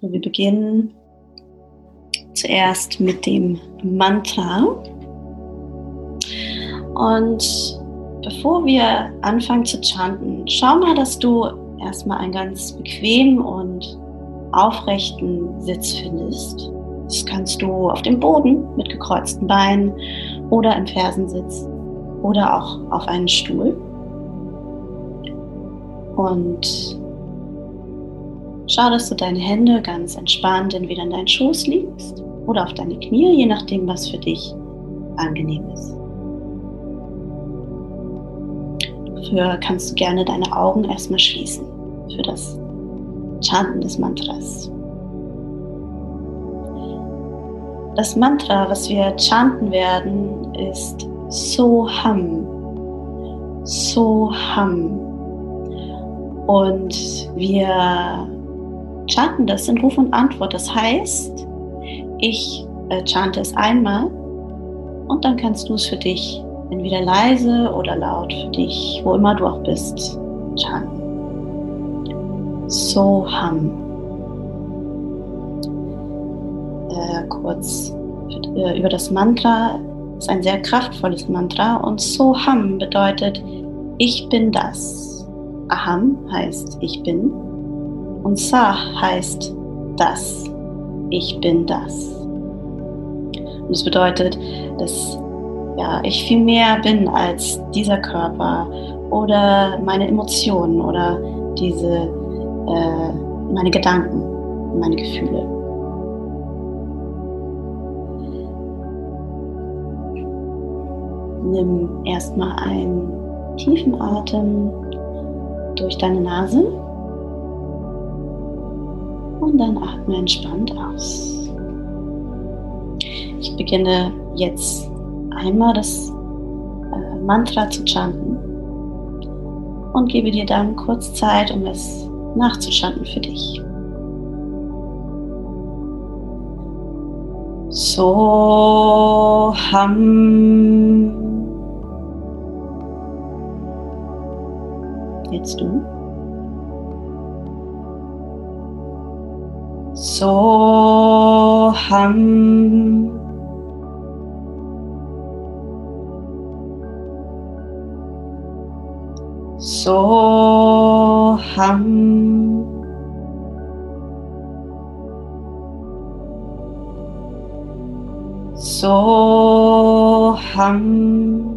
So, wir beginnen zuerst mit dem Mantra. Und bevor wir anfangen zu chanten, schau mal, dass du erstmal einen ganz bequemen und aufrechten Sitz findest. Das kannst du auf dem Boden mit gekreuzten Beinen oder im Fersensitz oder auch auf einen Stuhl. Und schau, dass du deine Hände ganz entspannt entweder in deinen Schoß legst oder auf deine Knie, je nachdem, was für dich angenehm ist. Dafür kannst du gerne deine Augen erstmal schließen für das Chanten des Mantras. Das Mantra, was wir chanten werden, ist Soham. Soham. Und wir chanten das in Ruf und Antwort. Das heißt, ich äh, chante es einmal und dann kannst du es für dich entweder leise oder laut für dich, wo immer du auch bist, chanten. Soham. Äh, kurz äh, über das Mantra. Das ist ein sehr kraftvolles Mantra und Soham bedeutet ich bin das. Aham heißt ich bin und Sa heißt das. Ich bin das. Und es bedeutet, dass ja, ich viel mehr bin als dieser Körper oder meine Emotionen oder diese äh, meine Gedanken, meine Gefühle. Nimm erstmal einen tiefen Atem durch deine Nase und dann atme entspannt aus. Ich beginne jetzt einmal das äh, Mantra zu chanten und gebe dir dann kurz Zeit, um es nachzuschatten für dich. So ham. Jetzt du. So ham. So ham. So ham.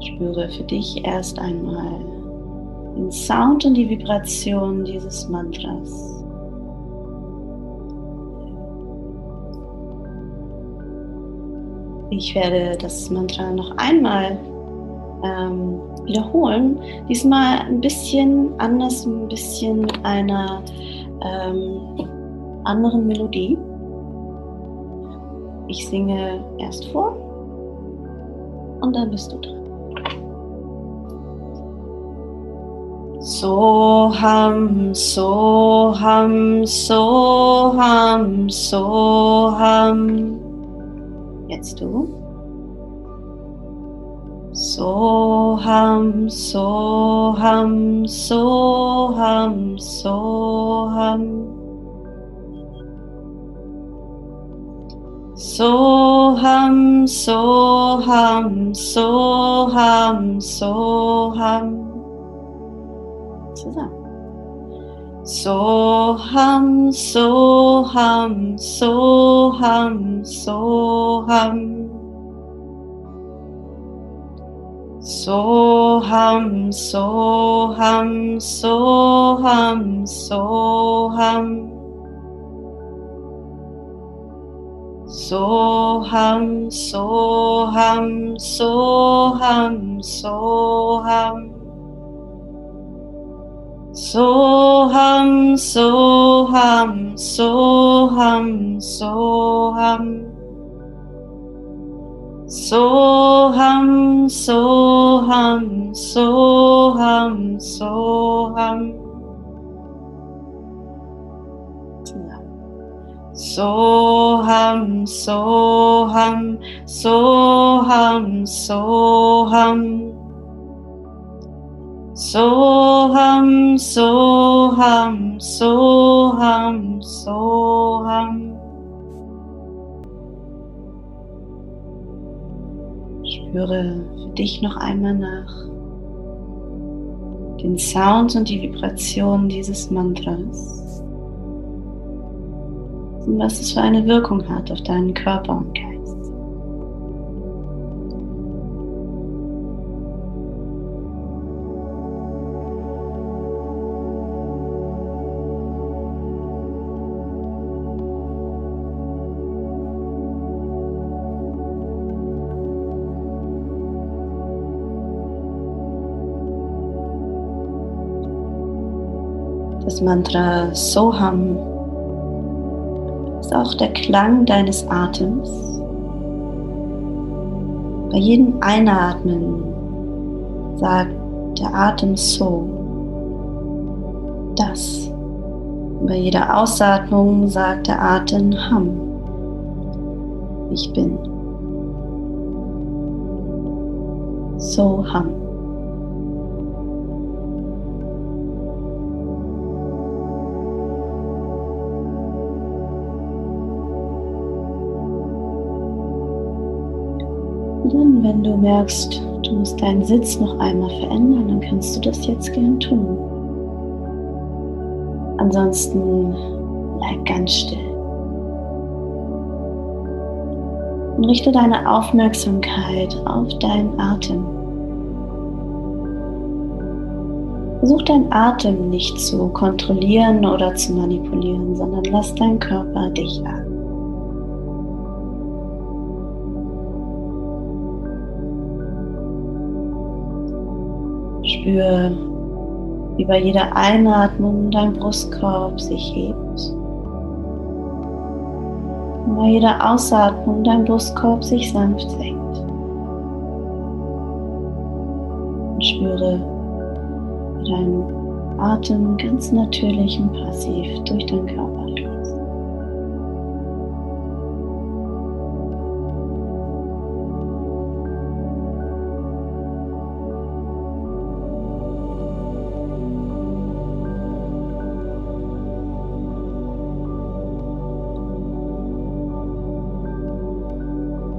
Spüre für dich erst einmal den Sound und die Vibration dieses Mantras. Ich werde das Mantra noch einmal ähm, wiederholen. Diesmal ein bisschen anders, ein bisschen mit einer ähm, anderen Melodie. Ich singe erst vor und dann bist du dran. Soham, Soham, Soham, Soham. Jetzt du. Soham, Soham, Soham, Soham. Soham, Soham, Soham, Soham. Zusammen. Soham, Soham, Soham, Soham. Soham, Soham, Soham, Soham. Soham, Soham, Soham, Soham. Soham, Soham, Soham, Soham. Soham, Soham, Soham, Soham. Soham, Soham, Soham, Soham. Soham, Soham, Soham, Soham. Spüre für dich noch einmal nach den Sound und die Vibration dieses Mantras und was es für eine Wirkung hat auf deinen Körper und Geist. Mantra Soham ist auch der Klang deines Atems. Bei jedem Einatmen sagt der Atem So, das. Bei jeder Ausatmung sagt der Atem Ham, ich bin. So Ham. Und wenn du merkst, du musst deinen Sitz noch einmal verändern, dann kannst du das jetzt gern tun. Ansonsten bleib ganz still. Und richte deine Aufmerksamkeit auf deinen Atem. Versuch deinen Atem nicht zu kontrollieren oder zu manipulieren, sondern lass deinen Körper dich atmen. Spür, wie bei jeder Einatmung dein Brustkorb sich hebt. Und bei jeder Ausatmung dein Brustkorb sich sanft senkt. Und spüre, wie dein Atem ganz natürlich und passiv durch deinen Körper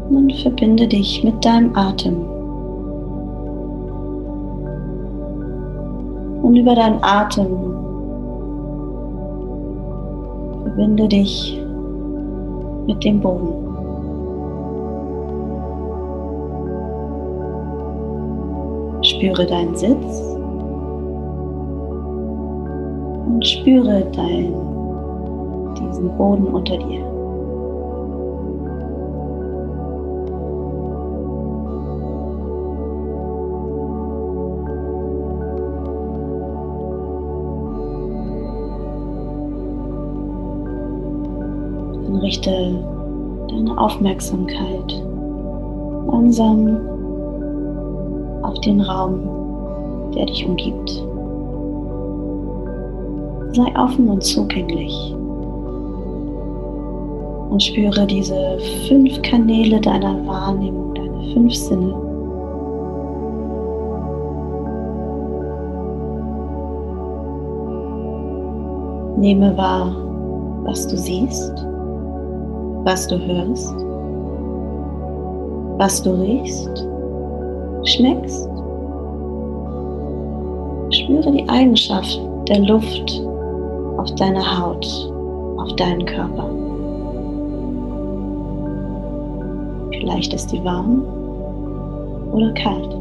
und verbinde dich mit deinem Atem. Und über deinen Atem verbinde dich mit dem Boden. Spüre deinen Sitz und spüre dein, diesen Boden unter dir. Richte deine Aufmerksamkeit langsam auf den Raum, der dich umgibt. Sei offen und zugänglich und spüre diese fünf Kanäle deiner Wahrnehmung, deine fünf Sinne. Nehme wahr, was du siehst was du hörst, was du riechst, schmeckst. Spüre die Eigenschaft der Luft auf deiner Haut, auf deinen Körper. Vielleicht ist die warm oder kalt.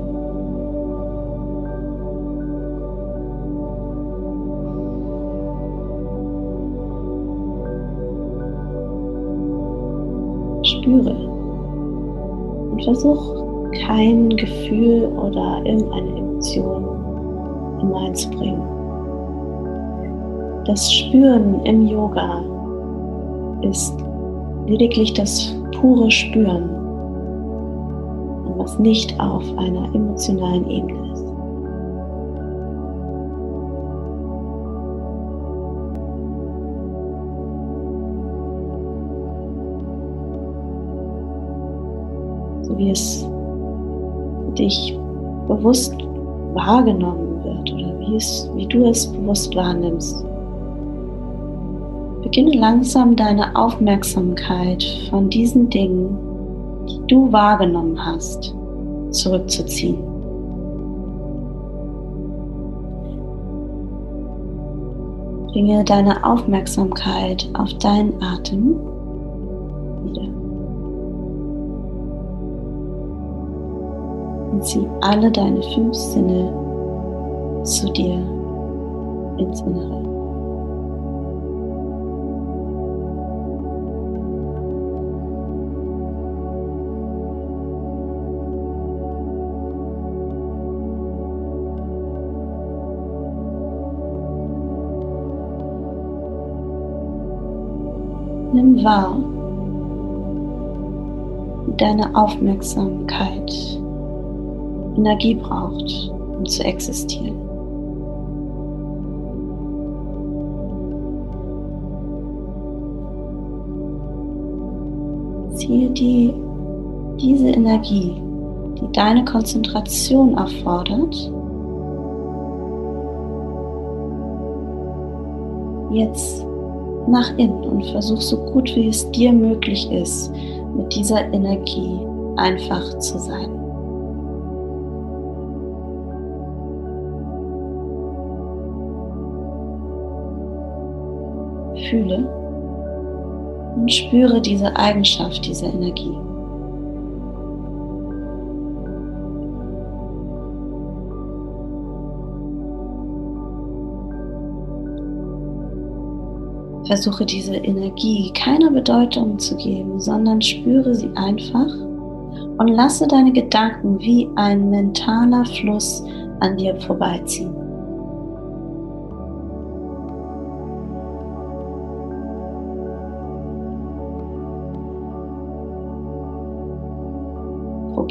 Spüre. Und versuch kein Gefühl oder irgendeine Emotion hineinzubringen. Das Spüren im Yoga ist lediglich das pure Spüren was nicht auf einer emotionalen Ebene ist. Wie es dich bewusst wahrgenommen wird wie, es, wie du es bewusst wahrnimmst. Beginne langsam deine Aufmerksamkeit von diesen Dingen, die du wahrgenommen hast, zurückzuziehen. Bringe deine Aufmerksamkeit auf deinen Atem wieder. Und zieh alle deine fünf Sinne zu dir ins Innere. Nimm wahr, deine Aufmerksamkeit Energie braucht, um zu existieren. Ziehe die, diese Energie, die deine Konzentration erfordert, jetzt nach innen und versuch so gut wie es dir möglich ist, mit dieser Energie einfach zu sein. Fühle und spüre diese Eigenschaft dieser Energie. Versuche diese Energie keiner Bedeutung zu geben, sondern spüre sie einfach und lasse deine Gedanken wie ein mentaler Fluss an dir vorbeiziehen.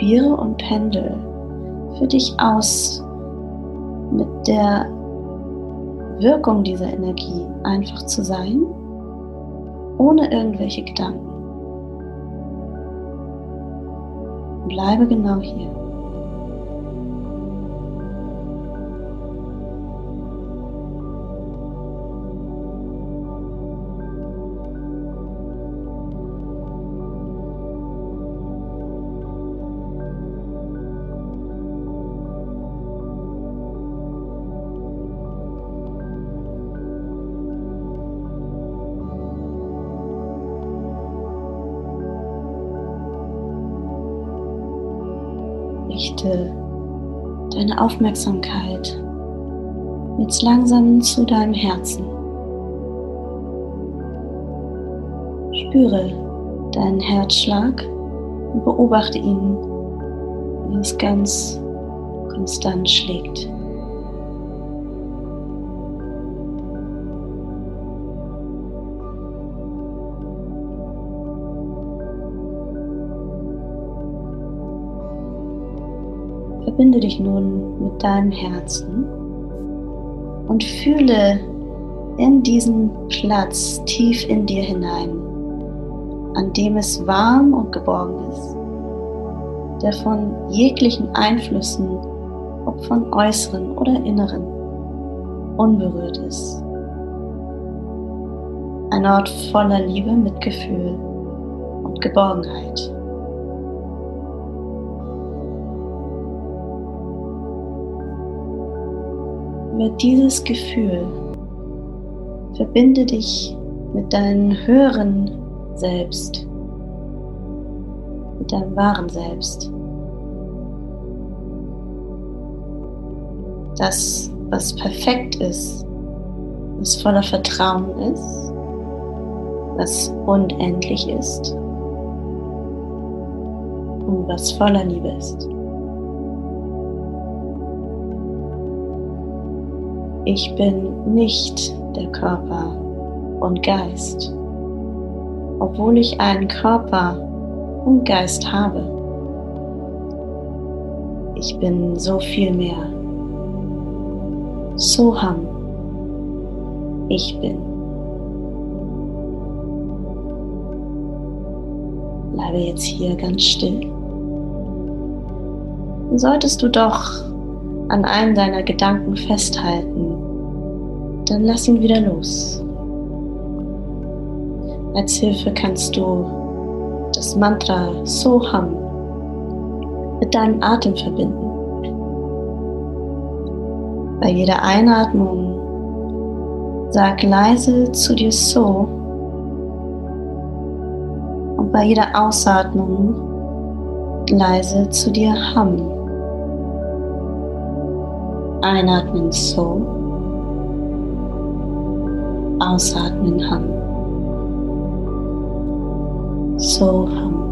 Probiere und pendel für dich aus mit der Wirkung dieser Energie einfach zu sein, ohne irgendwelche Gedanken. Bleibe genau hier. Aufmerksamkeit jetzt langsam zu deinem Herzen. Spüre deinen Herzschlag und beobachte ihn, wie es ganz konstant schlägt. Verbinde dich nun mit deinem Herzen und fühle in diesen Platz tief in dir hinein, an dem es warm und geborgen ist, der von jeglichen Einflüssen, ob von äußeren oder inneren, unberührt ist. Ein Ort voller Liebe, Mitgefühl und Geborgenheit. Über dieses Gefühl verbinde dich mit deinem höheren Selbst, mit deinem wahren Selbst. Das, was perfekt ist, was voller Vertrauen ist, was unendlich ist und was voller Liebe ist. Ich bin nicht der Körper und Geist, obwohl ich einen Körper und Geist habe. Ich bin so viel mehr. Soham. Ich bin. Bleibe jetzt hier ganz still. Solltest du doch an einem deiner Gedanken festhalten, dann lass ihn wieder los. Als Hilfe kannst du das Mantra Soham mit deinem Atem verbinden. Bei jeder Einatmung sag leise zu dir So und bei jeder Ausatmung leise zu dir Ham. Einatmen So, ausatmen Ham. So Ham.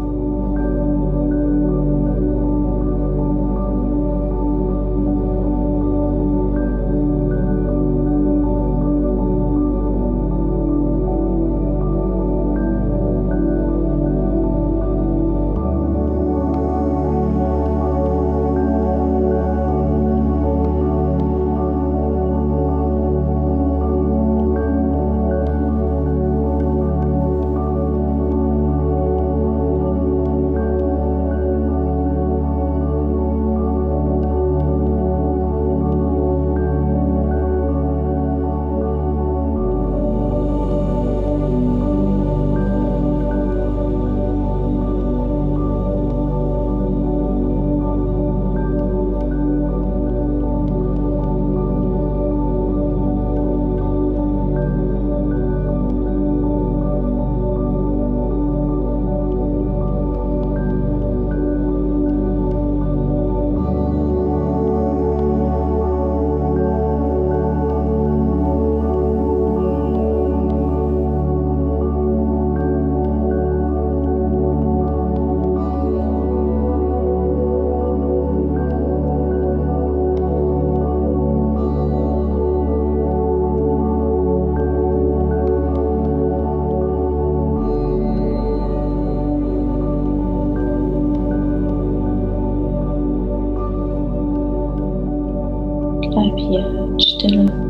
Bleib hier Stille.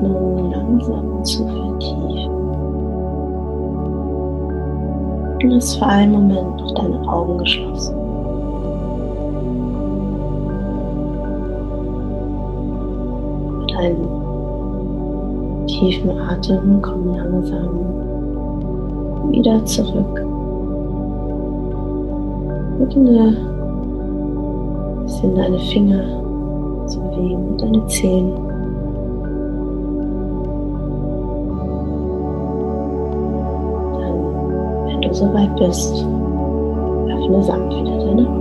Atmung langsam zu vertiefen. Und lass für einen Moment noch deine Augen geschlossen. Mit einem tiefen Atem komm langsam wieder zurück. Beginne ein bisschen deine Finger zu bewegen, deine Zehen. Soweit bist, öffne sanft wieder deine Augen.